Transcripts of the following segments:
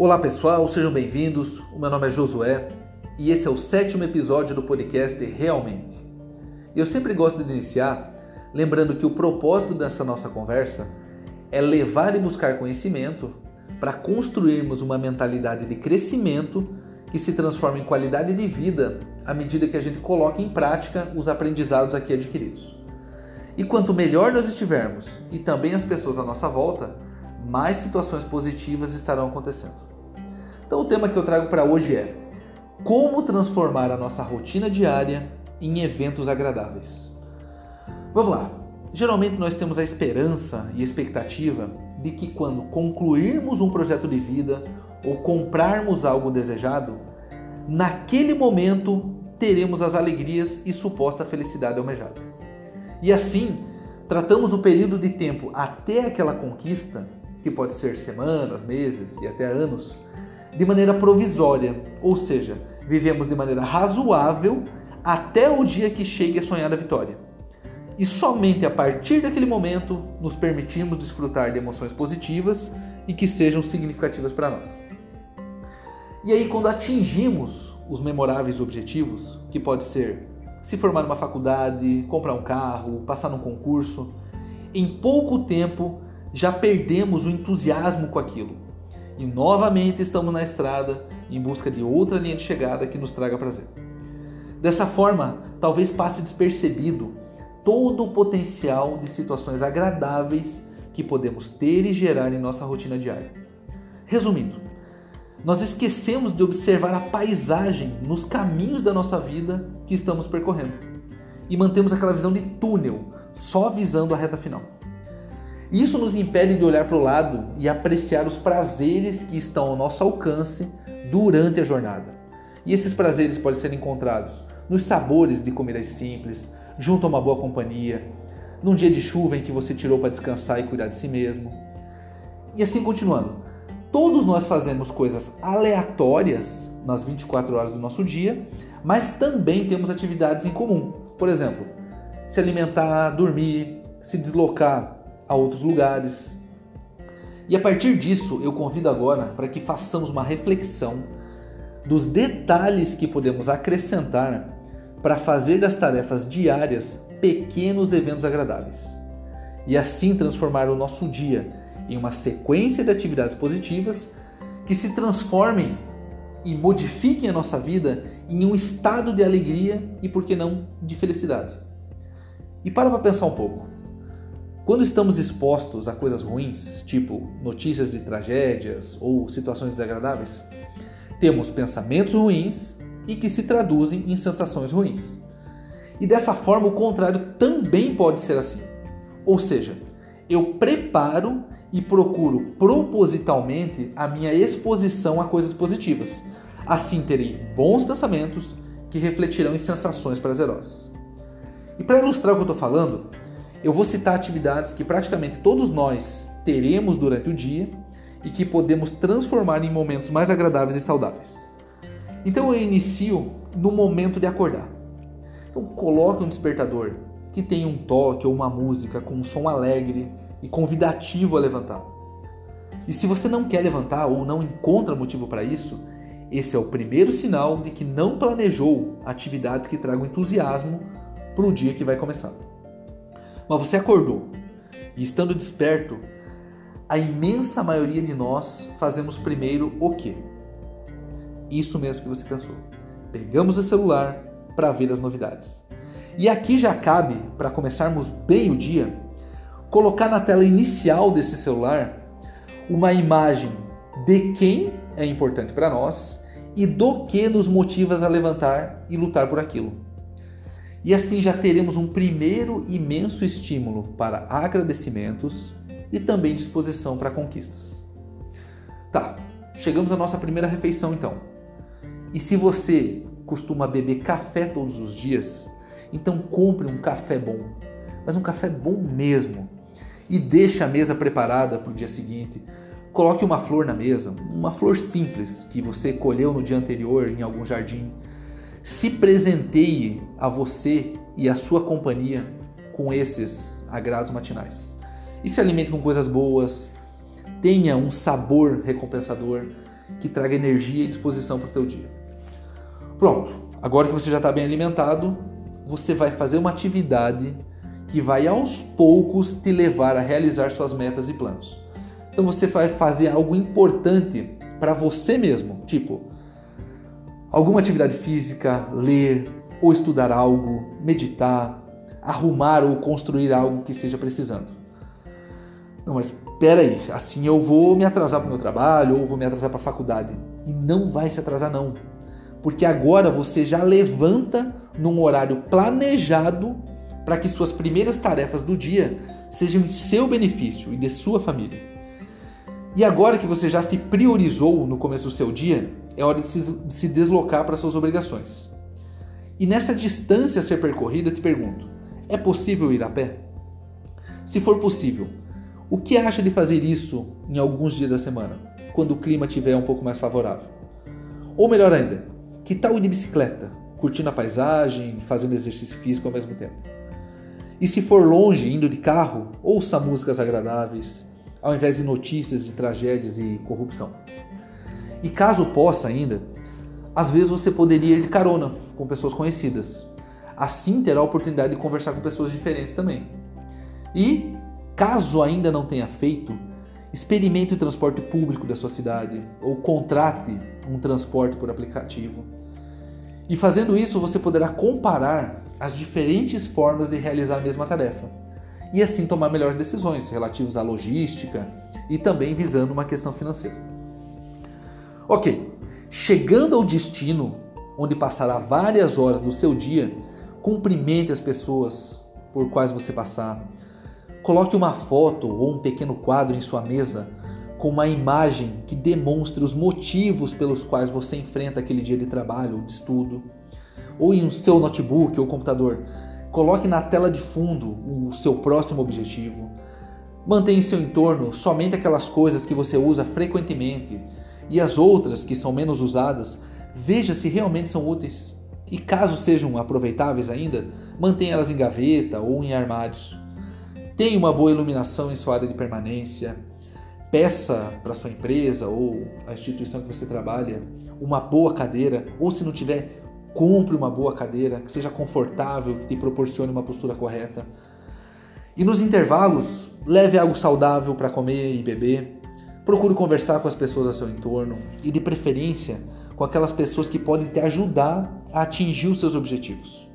Olá pessoal, sejam bem-vindos. O meu nome é Josué e esse é o sétimo episódio do podcast Realmente. Eu sempre gosto de iniciar lembrando que o propósito dessa nossa conversa é levar e buscar conhecimento para construirmos uma mentalidade de crescimento que se transforma em qualidade de vida à medida que a gente coloca em prática os aprendizados aqui adquiridos. E quanto melhor nós estivermos e também as pessoas à nossa volta, mais situações positivas estarão acontecendo. Então, o tema que eu trago para hoje é como transformar a nossa rotina diária em eventos agradáveis. Vamos lá. Geralmente nós temos a esperança e expectativa de que quando concluirmos um projeto de vida ou comprarmos algo desejado, naquele momento teremos as alegrias e suposta felicidade almejada. E assim, tratamos o período de tempo até aquela conquista, que pode ser semanas, meses e até anos, de maneira provisória, ou seja, vivemos de maneira razoável até o dia que chegue a sonhada vitória. E somente a partir daquele momento nos permitimos desfrutar de emoções positivas e que sejam significativas para nós. E aí, quando atingimos os memoráveis objetivos, que pode ser se formar numa faculdade, comprar um carro, passar num concurso, em pouco tempo já perdemos o entusiasmo com aquilo e novamente estamos na estrada em busca de outra linha de chegada que nos traga prazer. Dessa forma, talvez passe despercebido todo o potencial de situações agradáveis que podemos ter e gerar em nossa rotina diária. Resumindo, nós esquecemos de observar a paisagem nos caminhos da nossa vida que estamos percorrendo e mantemos aquela visão de túnel, só visando a reta final. Isso nos impede de olhar para o lado e apreciar os prazeres que estão ao nosso alcance durante a jornada. E esses prazeres podem ser encontrados nos sabores de comidas simples, junto a uma boa companhia, num dia de chuva em que você tirou para descansar e cuidar de si mesmo. E assim continuando. Todos nós fazemos coisas aleatórias nas 24 horas do nosso dia, mas também temos atividades em comum. Por exemplo, se alimentar, dormir, se deslocar, a outros lugares. E a partir disso, eu convido agora para que façamos uma reflexão dos detalhes que podemos acrescentar para fazer das tarefas diárias pequenos eventos agradáveis e assim transformar o nosso dia em uma sequência de atividades positivas que se transformem e modifiquem a nossa vida em um estado de alegria e, por que não, de felicidade. E para para pensar um pouco. Quando estamos expostos a coisas ruins, tipo notícias de tragédias ou situações desagradáveis, temos pensamentos ruins e que se traduzem em sensações ruins. E dessa forma, o contrário também pode ser assim. Ou seja, eu preparo e procuro propositalmente a minha exposição a coisas positivas. Assim terei bons pensamentos que refletirão em sensações prazerosas. E para ilustrar o que eu estou falando, eu vou citar atividades que praticamente todos nós teremos durante o dia e que podemos transformar em momentos mais agradáveis e saudáveis. Então eu inicio no momento de acordar. Então coloque um despertador que tenha um toque ou uma música com um som alegre e convidativo a levantar. E se você não quer levantar ou não encontra motivo para isso, esse é o primeiro sinal de que não planejou atividades que tragam entusiasmo para o dia que vai começar. Mas você acordou e estando desperto, a imensa maioria de nós fazemos primeiro o quê? Isso mesmo que você pensou. Pegamos o celular para ver as novidades. E aqui já cabe, para começarmos bem o dia, colocar na tela inicial desse celular uma imagem de quem é importante para nós e do que nos motiva a levantar e lutar por aquilo. E assim já teremos um primeiro imenso estímulo para agradecimentos e também disposição para conquistas. Tá, chegamos à nossa primeira refeição então. E se você costuma beber café todos os dias, então compre um café bom, mas um café bom mesmo. E deixe a mesa preparada para o dia seguinte. Coloque uma flor na mesa, uma flor simples que você colheu no dia anterior em algum jardim se presenteie a você e a sua companhia com esses agrados matinais. E se alimente com coisas boas, tenha um sabor recompensador que traga energia e disposição para o seu dia. Pronto, agora que você já está bem alimentado, você vai fazer uma atividade que vai aos poucos te levar a realizar suas metas e planos. Então você vai fazer algo importante para você mesmo, tipo alguma atividade física, ler ou estudar algo, meditar, arrumar ou construir algo que esteja precisando. Não, mas espera aí, assim eu vou me atrasar para o meu trabalho ou vou me atrasar para a faculdade. E não vai se atrasar não. Porque agora você já levanta num horário planejado para que suas primeiras tarefas do dia sejam em seu benefício e de sua família. E agora que você já se priorizou no começo do seu dia, é hora de se, de se deslocar para suas obrigações. E nessa distância a ser percorrida, te pergunto: é possível ir a pé? Se for possível, o que acha de fazer isso em alguns dias da semana, quando o clima estiver um pouco mais favorável? Ou melhor ainda, que tal ir de bicicleta, curtindo a paisagem, fazendo exercício físico ao mesmo tempo? E se for longe, indo de carro, ouça músicas agradáveis, ao invés de notícias de tragédias e corrupção. E caso possa ainda, às vezes você poderia ir de carona com pessoas conhecidas. Assim terá a oportunidade de conversar com pessoas diferentes também. E, caso ainda não tenha feito, experimente o transporte público da sua cidade ou contrate um transporte por aplicativo. E fazendo isso, você poderá comparar as diferentes formas de realizar a mesma tarefa e assim tomar melhores decisões relativas à logística e também visando uma questão financeira. Ok, chegando ao destino, onde passará várias horas do seu dia, cumprimente as pessoas por quais você passar. Coloque uma foto ou um pequeno quadro em sua mesa com uma imagem que demonstre os motivos pelos quais você enfrenta aquele dia de trabalho ou de estudo. Ou em seu notebook ou computador, coloque na tela de fundo o seu próximo objetivo. Mantenha em seu entorno somente aquelas coisas que você usa frequentemente e as outras que são menos usadas, veja se realmente são úteis. E caso sejam aproveitáveis ainda, mantenha elas em gaveta ou em armários. Tenha uma boa iluminação em sua área de permanência. Peça para sua empresa ou a instituição que você trabalha uma boa cadeira, ou se não tiver, compre uma boa cadeira que seja confortável, que te proporcione uma postura correta. E nos intervalos, leve algo saudável para comer e beber. Procure conversar com as pessoas ao seu entorno e, de preferência, com aquelas pessoas que podem te ajudar a atingir os seus objetivos.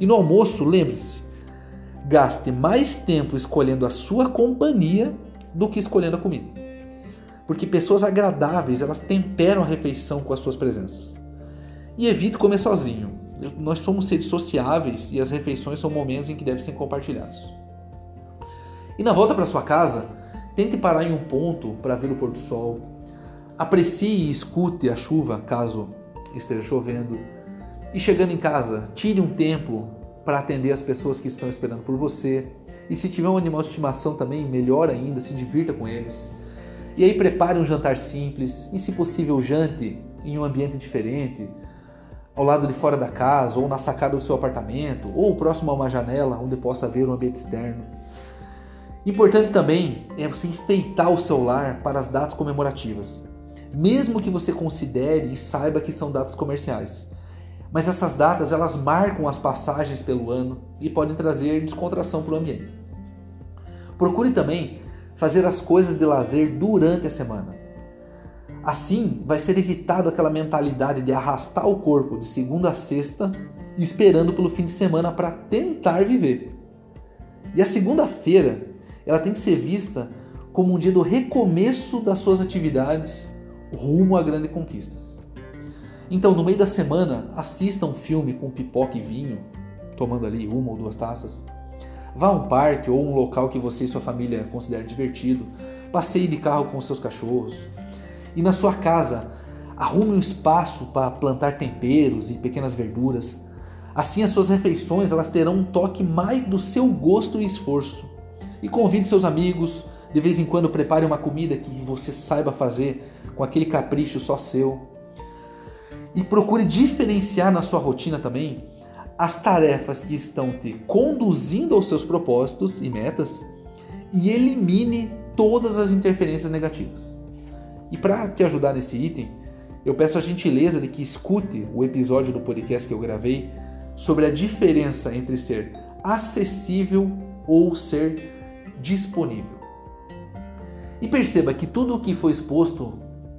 E no almoço, lembre-se, gaste mais tempo escolhendo a sua companhia do que escolhendo a comida. Porque pessoas agradáveis, elas temperam a refeição com as suas presenças. E evite comer sozinho. Nós somos seres sociáveis e as refeições são momentos em que devem ser compartilhados. E na volta para sua casa, tente parar em um ponto para ver o pôr do sol, Aprecie e escute a chuva caso esteja chovendo. E chegando em casa, tire um tempo para atender as pessoas que estão esperando por você. E se tiver um animal de estimação também, melhor ainda, se divirta com eles. E aí prepare um jantar simples e, se possível, jante em um ambiente diferente, ao lado de fora da casa, ou na sacada do seu apartamento, ou próximo a uma janela onde possa ver um ambiente externo. Importante também é você enfeitar o seu lar para as datas comemorativas mesmo que você considere e saiba que são datas comerciais. Mas essas datas elas marcam as passagens pelo ano e podem trazer descontração para o ambiente. Procure também fazer as coisas de lazer durante a semana. Assim, vai ser evitado aquela mentalidade de arrastar o corpo de segunda a sexta, esperando pelo fim de semana para tentar viver. E a segunda-feira, ela tem que ser vista como um dia do recomeço das suas atividades rumo a grandes conquistas. Então, no meio da semana, assista um filme com pipoca e vinho, tomando ali uma ou duas taças. Vá a um parque ou um local que você e sua família considerem divertido. Passeie de carro com seus cachorros. E na sua casa, arrume um espaço para plantar temperos e pequenas verduras. Assim, as suas refeições elas terão um toque mais do seu gosto e esforço. E convide seus amigos, de vez em quando prepare uma comida que você saiba fazer com aquele capricho só seu. E procure diferenciar na sua rotina também as tarefas que estão te conduzindo aos seus propósitos e metas e elimine todas as interferências negativas. E para te ajudar nesse item, eu peço a gentileza de que escute o episódio do podcast que eu gravei sobre a diferença entre ser acessível ou ser disponível. E perceba que tudo o que foi exposto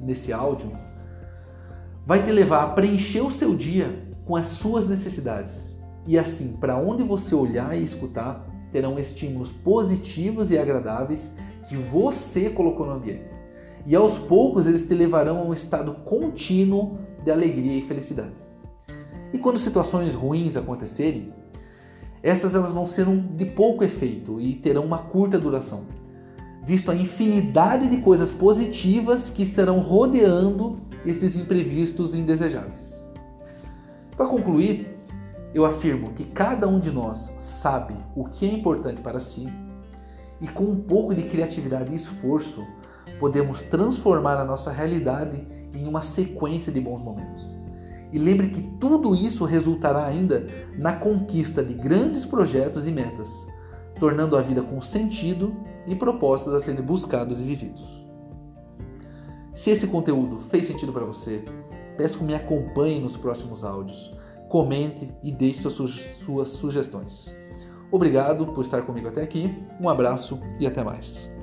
nesse áudio vai te levar a preencher o seu dia com as suas necessidades. E assim, para onde você olhar e escutar, terão estímulos positivos e agradáveis que você colocou no ambiente. E aos poucos eles te levarão a um estado contínuo de alegria e felicidade. E quando situações ruins acontecerem, essas elas vão ser um, de pouco efeito e terão uma curta duração, visto a infinidade de coisas positivas que estarão rodeando esses imprevistos indesejáveis. Para concluir, eu afirmo que cada um de nós sabe o que é importante para si e com um pouco de criatividade e esforço podemos transformar a nossa realidade em uma sequência de bons momentos. E lembre que tudo isso resultará ainda na conquista de grandes projetos e metas, tornando a vida com sentido e propósitos a serem buscados e vividos. Se esse conteúdo fez sentido para você, peço que me acompanhe nos próximos áudios, comente e deixe suas sugestões. Obrigado por estar comigo até aqui, um abraço e até mais.